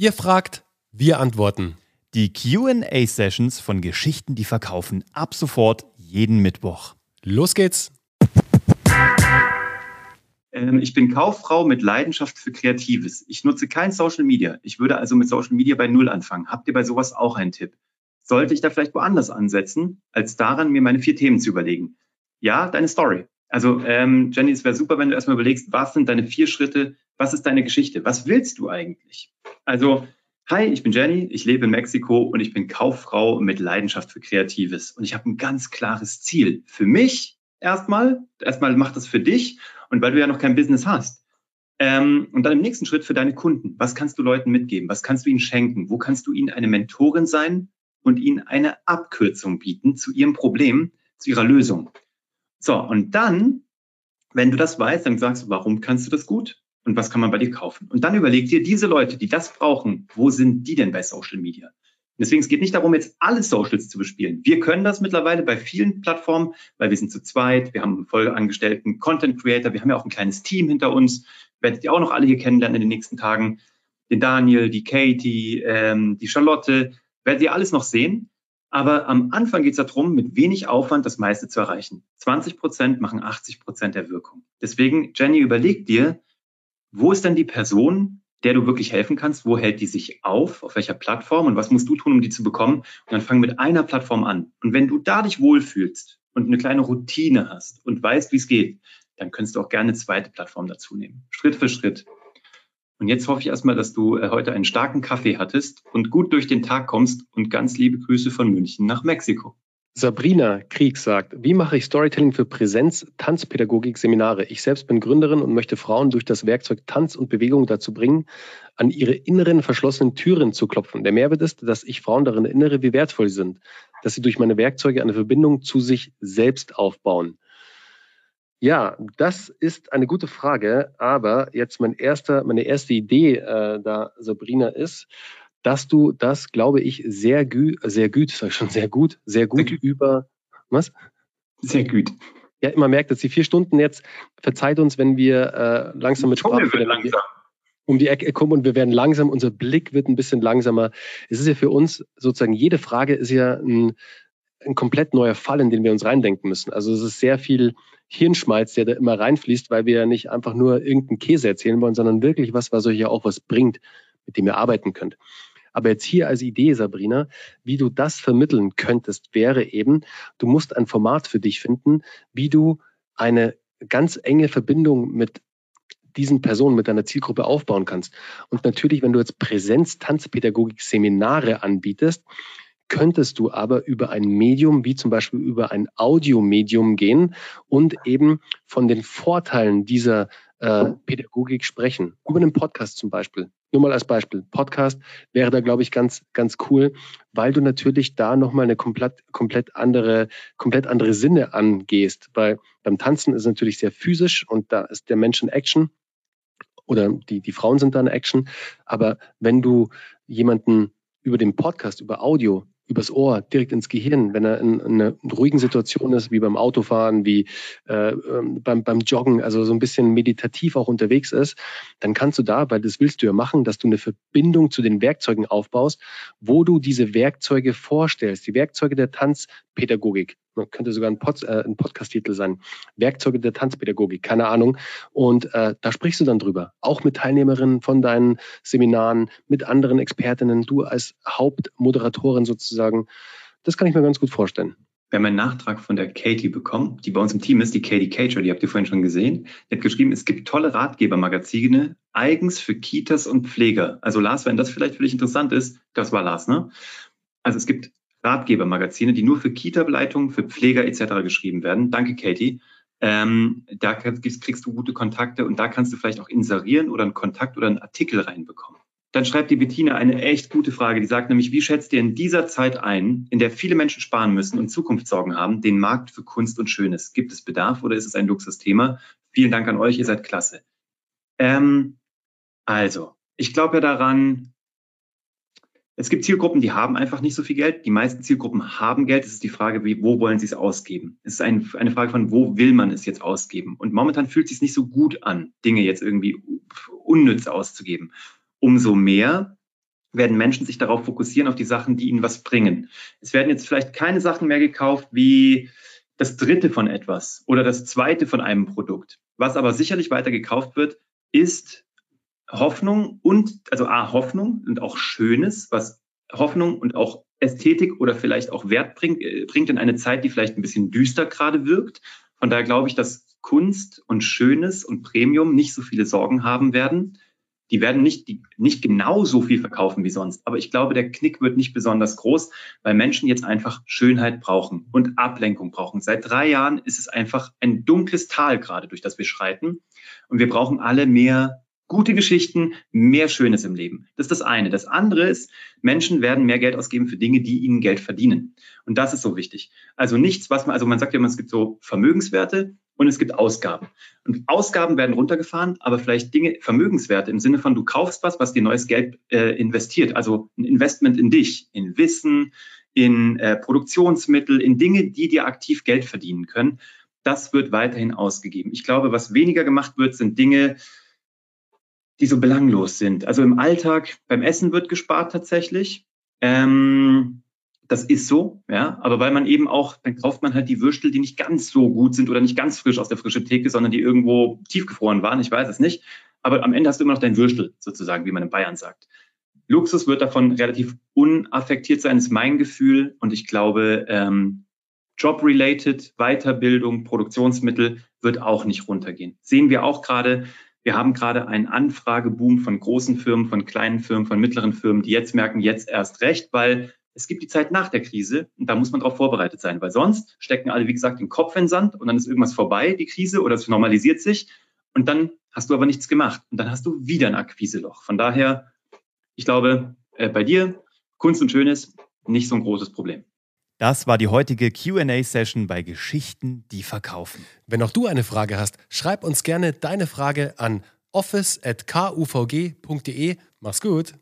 Ihr fragt, wir antworten. Die QA-Sessions von Geschichten, die verkaufen, ab sofort jeden Mittwoch. Los geht's! Ähm, ich bin Kauffrau mit Leidenschaft für Kreatives. Ich nutze kein Social Media. Ich würde also mit Social Media bei Null anfangen. Habt ihr bei sowas auch einen Tipp? Sollte ich da vielleicht woanders ansetzen, als daran, mir meine vier Themen zu überlegen? Ja, deine Story. Also ähm, Jenny, es wäre super, wenn du erstmal überlegst, was sind deine vier Schritte, was ist deine Geschichte, was willst du eigentlich? Also, hi, ich bin Jenny, ich lebe in Mexiko und ich bin Kauffrau mit Leidenschaft für Kreatives. Und ich habe ein ganz klares Ziel. Für mich erstmal, erstmal mach das für dich und weil du ja noch kein Business hast. Ähm, und dann im nächsten Schritt für deine Kunden. Was kannst du Leuten mitgeben? Was kannst du ihnen schenken? Wo kannst du ihnen eine Mentorin sein und ihnen eine Abkürzung bieten zu ihrem Problem, zu ihrer Lösung? So, und dann, wenn du das weißt, dann sagst du, warum kannst du das gut? Und was kann man bei dir kaufen? Und dann überleg dir, diese Leute, die das brauchen, wo sind die denn bei Social Media? Deswegen, es geht nicht darum, jetzt alle Socials zu bespielen. Wir können das mittlerweile bei vielen Plattformen, weil wir sind zu zweit, wir haben einen voll angestellten Content Creator, wir haben ja auch ein kleines Team hinter uns. Werdet ihr auch noch alle hier kennenlernen in den nächsten Tagen. Den Daniel, die Katie, ähm, die Charlotte, werdet ihr alles noch sehen. Aber am Anfang geht es darum, mit wenig Aufwand das meiste zu erreichen. 20 Prozent machen 80 Prozent der Wirkung. Deswegen, Jenny, überleg dir, wo ist denn die Person, der du wirklich helfen kannst? Wo hält die sich auf? Auf welcher Plattform? Und was musst du tun, um die zu bekommen? Und dann fang mit einer Plattform an. Und wenn du da dich wohlfühlst und eine kleine Routine hast und weißt, wie es geht, dann könntest du auch gerne eine zweite Plattform dazu nehmen. Schritt für Schritt. Und jetzt hoffe ich erstmal, dass du äh, heute einen starken Kaffee hattest und gut durch den Tag kommst und ganz liebe Grüße von München nach Mexiko. Sabrina Krieg sagt, wie mache ich Storytelling für Präsenz, Tanzpädagogik, Seminare? Ich selbst bin Gründerin und möchte Frauen durch das Werkzeug Tanz und Bewegung dazu bringen, an ihre inneren verschlossenen Türen zu klopfen. Der Mehrwert ist, dass ich Frauen darin erinnere, wie wertvoll sie sind, dass sie durch meine Werkzeuge eine Verbindung zu sich selbst aufbauen. Ja, das ist eine gute Frage, aber jetzt mein erster, meine erste Idee äh, da, Sabrina, ist, dass du das, glaube ich, sehr gut, sehr gut, sag ich schon, sehr gut, sehr gut, sehr gut. über was? Sehr gut. Ja, man merkt, dass die vier Stunden jetzt, verzeiht uns, wenn wir äh, langsam mit Sprache um die Ecke kommen und wir werden langsam, unser Blick wird ein bisschen langsamer. Es ist ja für uns sozusagen, jede Frage ist ja ein, ein komplett neuer Fall, in den wir uns reindenken müssen. Also es ist sehr viel Hirnschmalz, der da immer reinfließt, weil wir ja nicht einfach nur irgendeinen Käse erzählen wollen, sondern wirklich was, was euch ja auch was bringt, mit dem ihr arbeiten könnt. Aber jetzt hier als Idee, Sabrina, wie du das vermitteln könntest, wäre eben, du musst ein Format für dich finden, wie du eine ganz enge Verbindung mit diesen Personen, mit deiner Zielgruppe aufbauen kannst. Und natürlich, wenn du jetzt Präsenz-Tanzpädagogik-Seminare anbietest, könntest du aber über ein Medium, wie zum Beispiel über ein Audiomedium gehen und eben von den Vorteilen dieser äh, Pädagogik sprechen. Über einen Podcast zum Beispiel. Nur mal als Beispiel. Podcast wäre da, glaube ich, ganz, ganz cool, weil du natürlich da nochmal eine komplett, komplett andere, komplett andere Sinne angehst. Weil beim Tanzen ist es natürlich sehr physisch und da ist der Mensch in Action oder die, die Frauen sind da in Action. Aber wenn du jemanden über den Podcast, über Audio übers Ohr, direkt ins Gehirn, wenn er in, in einer ruhigen Situation ist, wie beim Autofahren, wie äh, ähm, beim, beim Joggen, also so ein bisschen meditativ auch unterwegs ist, dann kannst du da, weil das willst du ja machen, dass du eine Verbindung zu den Werkzeugen aufbaust, wo du diese Werkzeuge vorstellst, die Werkzeuge der Tanzpädagogik. Man könnte sogar ein, Pod, äh, ein Podcast-Titel sein. Werkzeuge der Tanzpädagogik, keine Ahnung. Und äh, da sprichst du dann drüber. Auch mit Teilnehmerinnen von deinen Seminaren, mit anderen Expertinnen, du als Hauptmoderatorin sozusagen. Das kann ich mir ganz gut vorstellen. Wir haben einen Nachtrag von der Katie bekommen, die bei uns im Team ist, die Katie Cager, die habt ihr vorhin schon gesehen. Die hat geschrieben, es gibt tolle Ratgebermagazine, eigens für Kitas und Pfleger. Also Lars, wenn das vielleicht für dich interessant ist, das war Lars, ne? Also es gibt Ratgebermagazine, die nur für Kita-Begleitung, für Pfleger etc. geschrieben werden. Danke, Katie. Ähm, da kriegst, kriegst du gute Kontakte und da kannst du vielleicht auch inserieren oder einen Kontakt oder einen Artikel reinbekommen. Dann schreibt die Bettina eine echt gute Frage. Die sagt nämlich, wie schätzt ihr in dieser Zeit ein, in der viele Menschen sparen müssen und Zukunftssorgen haben, den Markt für Kunst und Schönes? Gibt es Bedarf oder ist es ein Luxusthema? Vielen Dank an euch, ihr seid klasse. Ähm, also, ich glaube ja daran, es gibt Zielgruppen, die haben einfach nicht so viel Geld. Die meisten Zielgruppen haben Geld. Es ist die Frage, wie, wo wollen sie es ausgeben? Es ist ein, eine Frage von, wo will man es jetzt ausgeben? Und momentan fühlt es sich nicht so gut an, Dinge jetzt irgendwie unnütz auszugeben. Umso mehr werden Menschen sich darauf fokussieren, auf die Sachen, die ihnen was bringen. Es werden jetzt vielleicht keine Sachen mehr gekauft wie das dritte von etwas oder das zweite von einem Produkt. Was aber sicherlich weiter gekauft wird, ist Hoffnung und, also A, Hoffnung und auch Schönes, was Hoffnung und auch Ästhetik oder vielleicht auch Wert bringt, äh, bringt in eine Zeit, die vielleicht ein bisschen düster gerade wirkt. Von daher glaube ich, dass Kunst und Schönes und Premium nicht so viele Sorgen haben werden. Die werden nicht, die, nicht genau so viel verkaufen wie sonst. Aber ich glaube, der Knick wird nicht besonders groß, weil Menschen jetzt einfach Schönheit brauchen und Ablenkung brauchen. Seit drei Jahren ist es einfach ein dunkles Tal gerade, durch das wir schreiten. Und wir brauchen alle mehr gute Geschichten, mehr Schönes im Leben. Das ist das eine. Das andere ist, Menschen werden mehr Geld ausgeben für Dinge, die ihnen Geld verdienen. Und das ist so wichtig. Also nichts, was man, also man sagt ja immer, es gibt so Vermögenswerte und es gibt Ausgaben. Und Ausgaben werden runtergefahren, aber vielleicht Dinge, Vermögenswerte im Sinne von, du kaufst was, was dir neues Geld äh, investiert. Also ein Investment in dich, in Wissen, in äh, Produktionsmittel, in Dinge, die dir aktiv Geld verdienen können. Das wird weiterhin ausgegeben. Ich glaube, was weniger gemacht wird, sind Dinge, die so belanglos sind. Also im Alltag, beim Essen wird gespart tatsächlich. Ähm, das ist so, ja. Aber weil man eben auch, dann kauft man halt die Würstel, die nicht ganz so gut sind oder nicht ganz frisch aus der frischen Theke, sondern die irgendwo tiefgefroren waren. Ich weiß es nicht. Aber am Ende hast du immer noch dein Würstel, sozusagen, wie man in Bayern sagt. Luxus wird davon relativ unaffektiert sein, ist mein Gefühl. Und ich glaube, ähm, Job-related, Weiterbildung, Produktionsmittel wird auch nicht runtergehen. Sehen wir auch gerade, wir haben gerade einen Anfrageboom von großen Firmen, von kleinen Firmen, von mittleren Firmen, die jetzt merken, jetzt erst recht, weil es gibt die Zeit nach der Krise und da muss man darauf vorbereitet sein, weil sonst stecken alle, wie gesagt, den Kopf in den Sand und dann ist irgendwas vorbei, die Krise, oder es normalisiert sich und dann hast du aber nichts gemacht und dann hast du wieder ein Akquiseloch. Von daher, ich glaube, äh, bei dir, Kunst und Schönes, nicht so ein großes Problem. Das war die heutige QA-Session bei Geschichten, die verkaufen. Wenn auch du eine Frage hast, schreib uns gerne deine Frage an office.kuvg.de. Mach's gut!